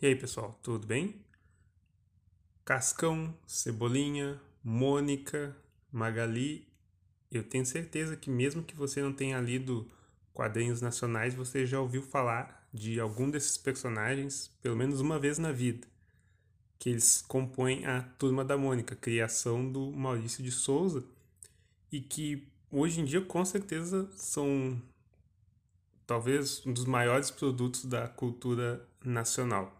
E aí, pessoal, tudo bem? Cascão, Cebolinha, Mônica, Magali, eu tenho certeza que mesmo que você não tenha lido quadrinhos nacionais, você já ouviu falar de algum desses personagens pelo menos uma vez na vida, que eles compõem a Turma da Mônica, criação do Maurício de Souza, e que hoje em dia com certeza são talvez um dos maiores produtos da cultura nacional.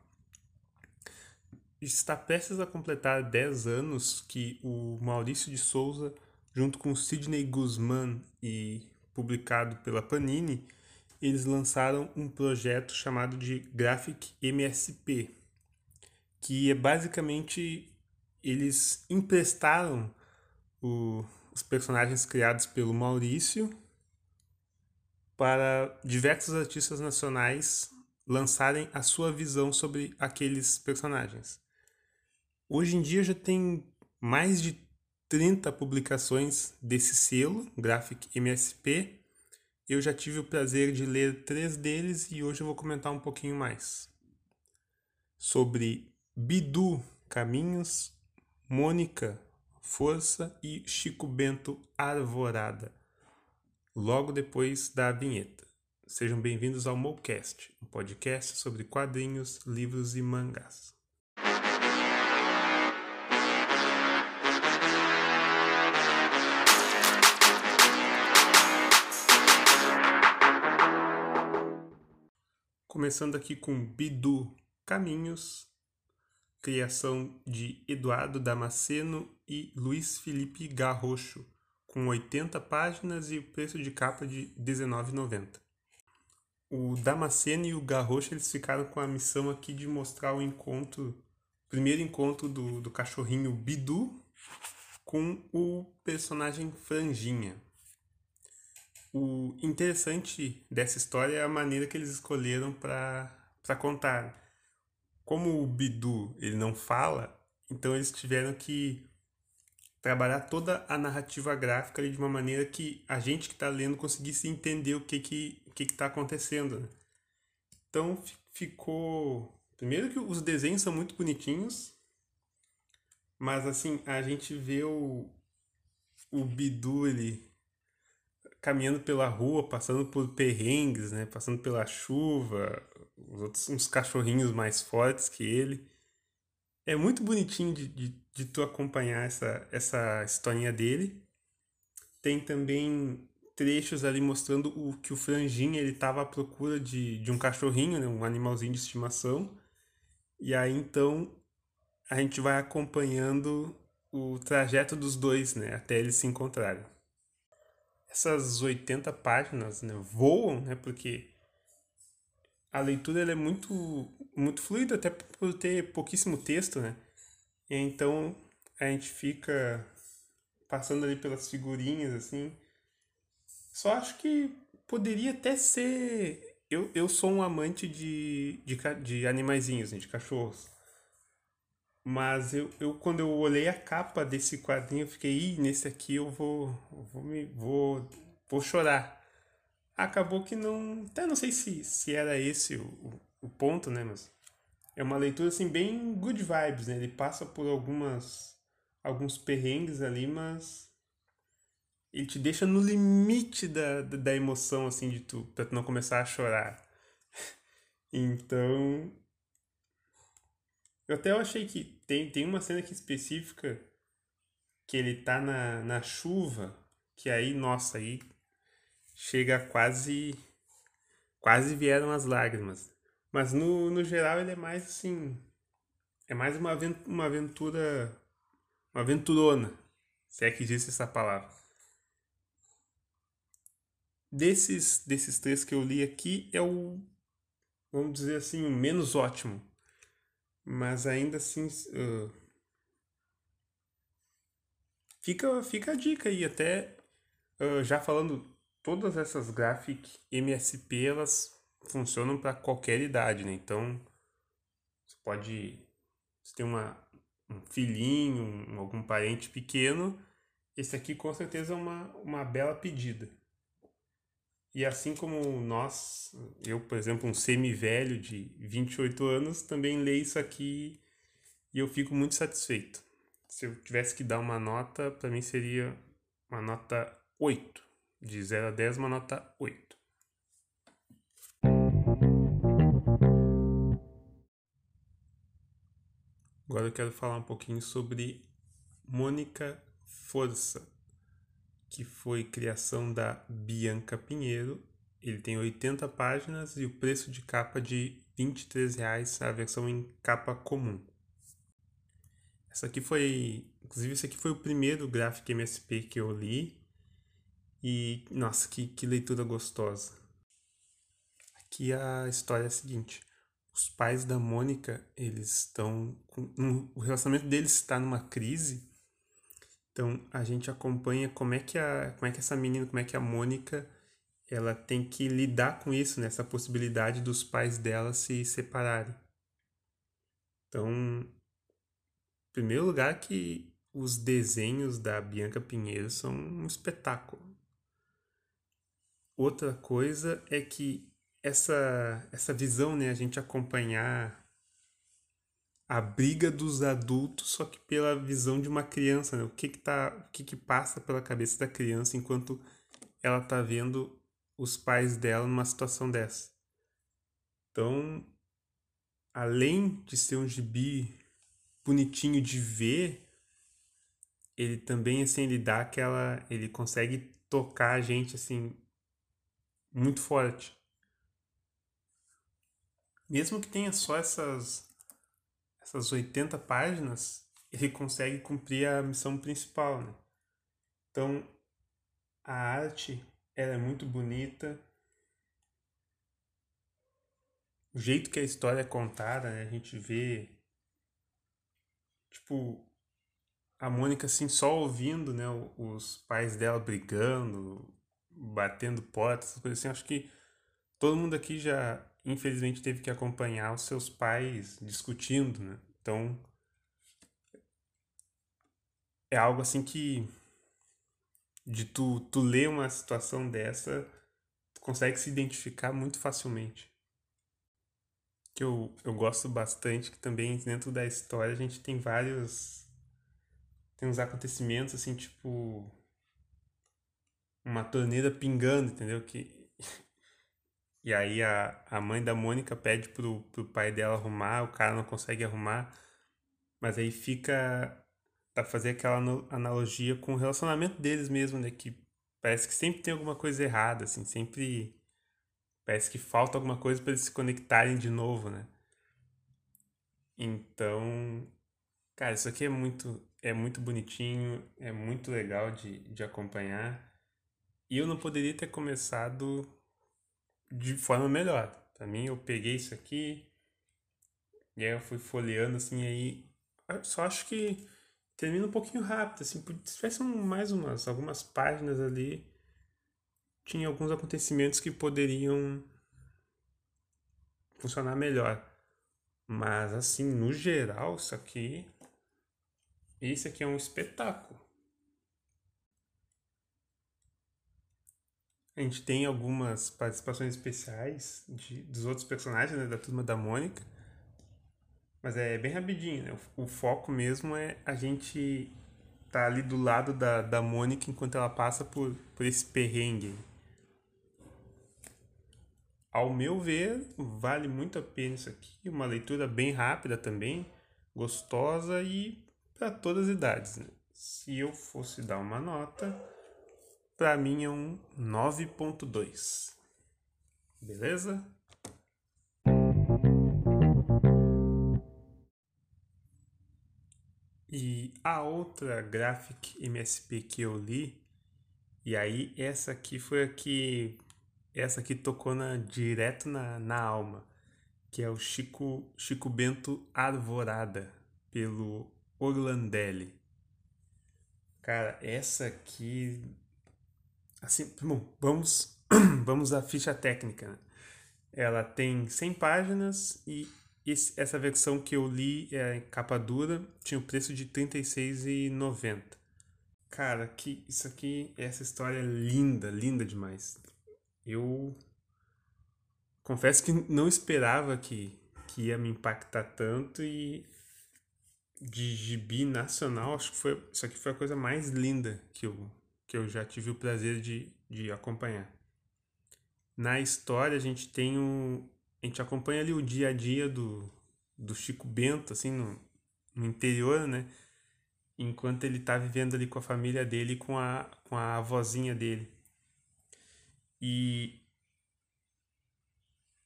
Está prestes a completar 10 anos que o Maurício de Souza, junto com Sidney Guzman e publicado pela Panini, eles lançaram um projeto chamado de Graphic MSP, que é basicamente eles emprestaram o, os personagens criados pelo Maurício para diversos artistas nacionais lançarem a sua visão sobre aqueles personagens. Hoje em dia já tem mais de 30 publicações desse selo, Graphic MSP. Eu já tive o prazer de ler três deles e hoje eu vou comentar um pouquinho mais. Sobre Bidu Caminhos, Mônica Força e Chico Bento Arvorada logo depois da vinheta. Sejam bem-vindos ao Mocast, um podcast sobre quadrinhos, livros e mangás. Começando aqui com Bidu Caminhos, criação de Eduardo Damasceno e Luiz Felipe Garrocho com 80 páginas e o preço de capa de R$19,90. O Damasceno e o Garrocha eles ficaram com a missão aqui de mostrar o encontro, primeiro encontro do, do cachorrinho Bidu com o personagem Franjinha. O interessante dessa história é a maneira que eles escolheram para contar. Como o Bidu ele não fala, então eles tiveram que trabalhar toda a narrativa gráfica de uma maneira que a gente que está lendo conseguisse entender o que que que está acontecendo. Né? Então ficou primeiro que os desenhos são muito bonitinhos, mas assim a gente vê o o Bidu ele caminhando pela rua, passando por perrengues, né? Passando pela chuva, os outros uns cachorrinhos mais fortes que ele. É muito bonitinho de, de, de tu acompanhar essa, essa historinha dele. Tem também trechos ali mostrando o que o Franjinha ele estava à procura de, de um cachorrinho, né, um animalzinho de estimação. E aí então a gente vai acompanhando o trajeto dos dois, né, até eles se encontrarem. Essas 80 páginas, né, voam, né, porque a leitura é muito muito fluida até por ter pouquíssimo texto, né? E então a gente fica passando ali pelas figurinhas assim. Só acho que poderia até ser eu, eu sou um amante de, de, de animaizinhos, né, de cachorros. Mas eu, eu, quando eu olhei a capa desse quadrinho, eu fiquei, Ih, nesse aqui eu vou, vou, me, vou, vou chorar acabou que não. Até não sei se, se era esse o, o, ponto, né? Mas é uma leitura assim bem good vibes, né? Ele passa por algumas alguns perrengues ali, mas ele te deixa no limite da, da, da emoção assim de tu, pra tu não começar a chorar. então, eu até achei que tem, tem uma cena aqui específica que ele tá na, na chuva, que aí, nossa, aí chega quase quase vieram as lágrimas. Mas no, no geral ele é mais assim, é mais uma uma aventura, uma aventurona, se é que existe essa palavra. Desses, desses três que eu li aqui é o, vamos dizer assim, o menos ótimo. Mas ainda assim, uh, fica, fica a dica aí, até uh, já falando todas essas graphic MSP elas funcionam para qualquer idade, né? Então você pode se tem uma um filhinho, um, algum parente pequeno, esse aqui com certeza é uma, uma bela pedida. E assim como nós, eu, por exemplo, um semi-velho de 28 anos, também leio isso aqui e eu fico muito satisfeito. Se eu tivesse que dar uma nota, para mim seria uma nota 8. De 0 a 10, uma nota 8. Agora eu quero falar um pouquinho sobre Mônica Força, que foi criação da Bianca Pinheiro. Ele tem 80 páginas e o preço de capa de R$ 23,00, a versão em capa comum. Essa aqui foi, inclusive esse aqui foi o primeiro Graphic MSP que eu li e nossa, que, que leitura gostosa. Aqui a história é a seguinte: os pais da Mônica, eles estão um, o relacionamento deles está numa crise então a gente acompanha como é que a como é que essa menina, como é que a Mônica ela tem que lidar com isso, nessa né? possibilidade dos pais dela se separarem. Então, em primeiro lugar que os desenhos da Bianca Pinheiro são um espetáculo. Outra coisa é que essa essa visão, né, a gente acompanhar a briga dos adultos, só que pela visão de uma criança, né? O que que tá, o que que passa pela cabeça da criança enquanto ela tá vendo os pais dela numa situação dessa. Então, além de ser um gibi bonitinho de ver, ele também assim ele dá aquela, ele consegue tocar a gente assim muito forte. Mesmo que tenha só essas essas 80 páginas, ele consegue cumprir a missão principal, né? Então, a arte, ela é muito bonita. O jeito que a história é contada, né? A gente vê tipo a Mônica assim só ouvindo, né, os pais dela brigando, batendo portas, essas coisas assim. Acho que todo mundo aqui já infelizmente teve que acompanhar os seus pais discutindo, né? Então é algo assim que de tu, tu ler uma situação dessa, tu consegue se identificar muito facilmente. Que eu, eu gosto bastante, que também dentro da história a gente tem vários. Tem uns acontecimentos assim, tipo. Uma torneira pingando, entendeu? Que e aí a, a mãe da Mônica pede pro, pro pai dela arrumar, o cara não consegue arrumar. Mas aí fica a fazer aquela analogia com o relacionamento deles mesmo, né? Que parece que sempre tem alguma coisa errada, assim, sempre parece que falta alguma coisa para eles se conectarem de novo, né? Então, cara, isso aqui é muito é muito bonitinho, é muito legal de, de acompanhar. E eu não poderia ter começado de forma melhor. Para mim, eu peguei isso aqui, e aí eu fui folheando assim, aí eu só acho que termina um pouquinho rápido, assim, se tivesse mais umas algumas páginas ali, tinha alguns acontecimentos que poderiam funcionar melhor. Mas assim, no geral, isso aqui esse aqui é um espetáculo. A gente tem algumas participações especiais de, dos outros personagens né, da turma da Mônica. Mas é bem rapidinho, né? O, o foco mesmo é a gente tá ali do lado da, da Mônica enquanto ela passa por, por esse perrengue. Ao meu ver, vale muito a pena isso aqui. Uma leitura bem rápida também, gostosa e para todas as idades. Né? Se eu fosse dar uma nota, para mim é um 9.2. Beleza? E a outra Graphic MSP que eu li, e aí essa aqui foi a que essa aqui tocou na, direto na, na alma, que é o Chico, Chico Bento Arvorada, pelo Orlandelli. Cara, essa aqui Assim, bom, vamos, vamos à ficha técnica. Né? Ela tem 100 páginas e esse, essa versão que eu li é capa dura, tinha o preço de R$ 36,90. Cara, que isso aqui, essa história é linda, linda demais. eu confesso que não esperava que, que ia me impactar tanto e de gibi nacional, acho que foi, isso aqui foi a coisa mais linda que eu, que eu já tive o prazer de, de acompanhar. Na história a gente tem o, a gente acompanha ali o dia a dia do, do Chico Bento, assim, no, no interior, né? Enquanto ele tá vivendo ali com a família dele com a, com a avózinha dele. E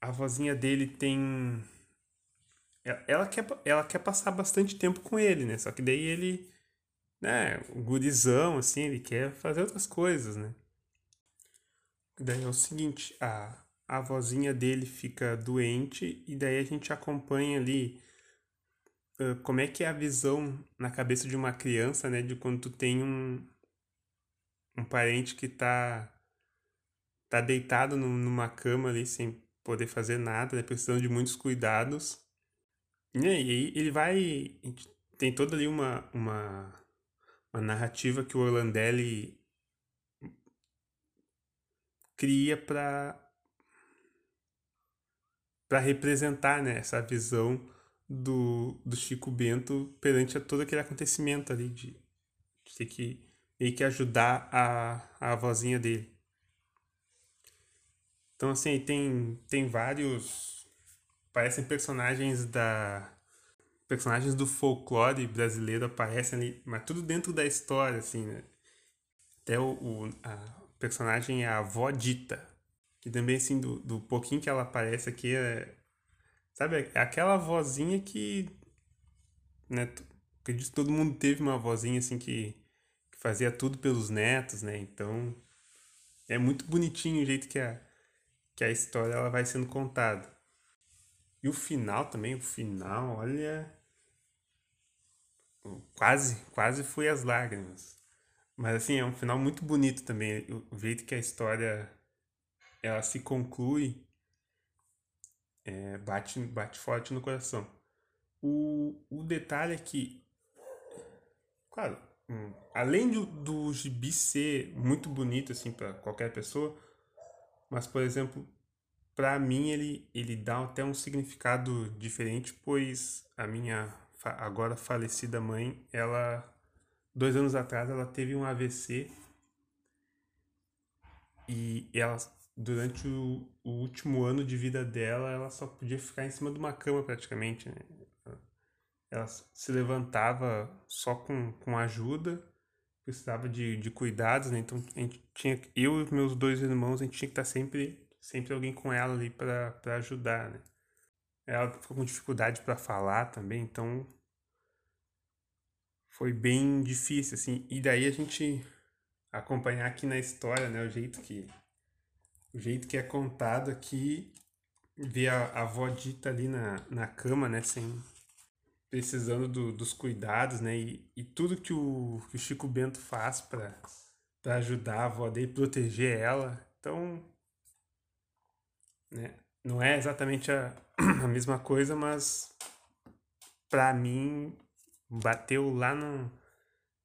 a avózinha dele tem ela quer, ela quer passar bastante tempo com ele, né? Só que daí ele, né, o gurizão, assim, ele quer fazer outras coisas, né? Daí é o seguinte, a, a vozinha dele fica doente e daí a gente acompanha ali uh, como é que é a visão na cabeça de uma criança, né? De quando tu tem um, um parente que tá, tá deitado numa cama ali sem poder fazer nada, né? Precisando de muitos cuidados e aí ele vai. Tem toda ali uma, uma, uma narrativa que o Orlandelli cria para para representar né, essa visão do, do Chico Bento perante a todo aquele acontecimento ali de, de ter que meio que ajudar a, a vozinha dele. Então assim, tem, tem vários parecem personagens da personagens do folclore brasileiro aparecem ali, mas tudo dentro da história assim, né? Até o, o personagem é a avó Dita, que também assim do, do pouquinho que ela aparece aqui é sabe, é aquela vozinha que né, acredito que todo mundo teve uma vozinha assim que, que fazia tudo pelos netos, né? Então é muito bonitinho o jeito que a que a história ela vai sendo contada. E o final também, o final, olha. Quase, quase fui às lágrimas. Mas assim, é um final muito bonito também. O jeito que a história ela se conclui é, bate, bate forte no coração. O, o detalhe é que, claro, hum, além do, do gibi ser muito bonito assim para qualquer pessoa, mas por exemplo, para mim ele, ele dá até um significado diferente, pois a minha agora falecida mãe, ela dois anos atrás ela teve um AVC e ela durante o, o último ano de vida dela ela só podia ficar em cima de uma cama praticamente, né? Ela se levantava só com, com ajuda, precisava de, de cuidados, né? Então a gente tinha, eu e meus dois irmãos, a gente tinha que estar sempre sempre alguém com ela ali para ajudar, né? Ela ficou com dificuldade para falar também, então foi bem difícil, assim. E daí a gente acompanhar aqui na história, né, o jeito que o jeito que é contado aqui, ver a, a avó dita ali na, na cama, né, sem precisando do, dos cuidados, né, e, e tudo que o, que o Chico Bento faz para ajudar a avó dele, proteger ela. Então, né? Não é exatamente a, a mesma coisa, mas para mim bateu lá no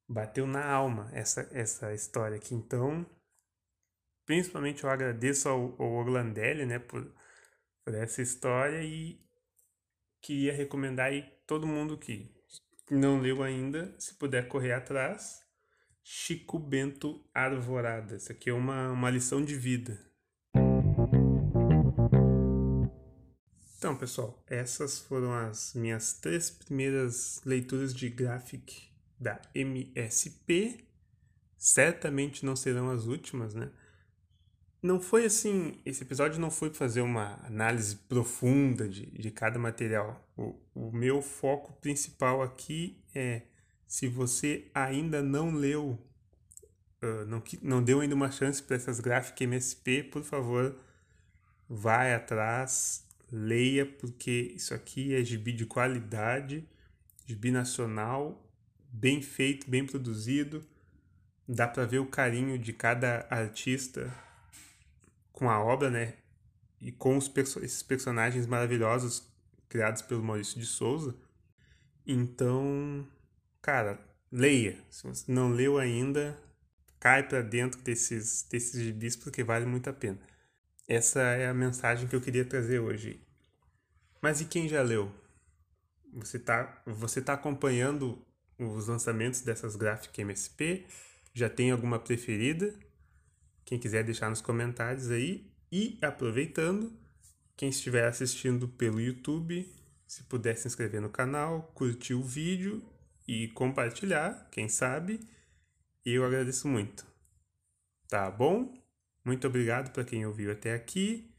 bateu na alma essa essa história aqui. Então, principalmente eu agradeço ao, ao Orlandelli, né, por, por essa história e queria recomendar aí todo mundo que não leu ainda, se puder correr atrás, Chico Bento Arvorada. Isso aqui é uma, uma lição de vida. Então, pessoal, essas foram as minhas três primeiras leituras de Graphic da MSP. Certamente não serão as últimas, né? Não foi assim, esse episódio não foi fazer uma análise profunda de, de cada material. O, o meu foco principal aqui é se você ainda não leu, uh, não, não deu ainda uma chance para essas Graphic MSP, por favor, vai atrás, leia, porque isso aqui é gibi de qualidade, gibi nacional, bem feito, bem produzido. Dá para ver o carinho de cada artista com a obra, né? E com os perso esses personagens maravilhosos criados pelo Maurício de Souza. Então, cara, leia. Se você não leu ainda, cai para dentro desses, desses gibis porque vale muito a pena. Essa é a mensagem que eu queria trazer hoje. Mas e quem já leu? Você está você tá acompanhando os lançamentos dessas Graphic MSP? Já tem alguma preferida? Quem quiser deixar nos comentários aí. E aproveitando, quem estiver assistindo pelo YouTube, se puder se inscrever no canal, curtir o vídeo e compartilhar, quem sabe, eu agradeço muito. Tá bom? Muito obrigado para quem ouviu até aqui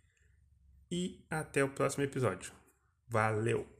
e até o próximo episódio. Valeu!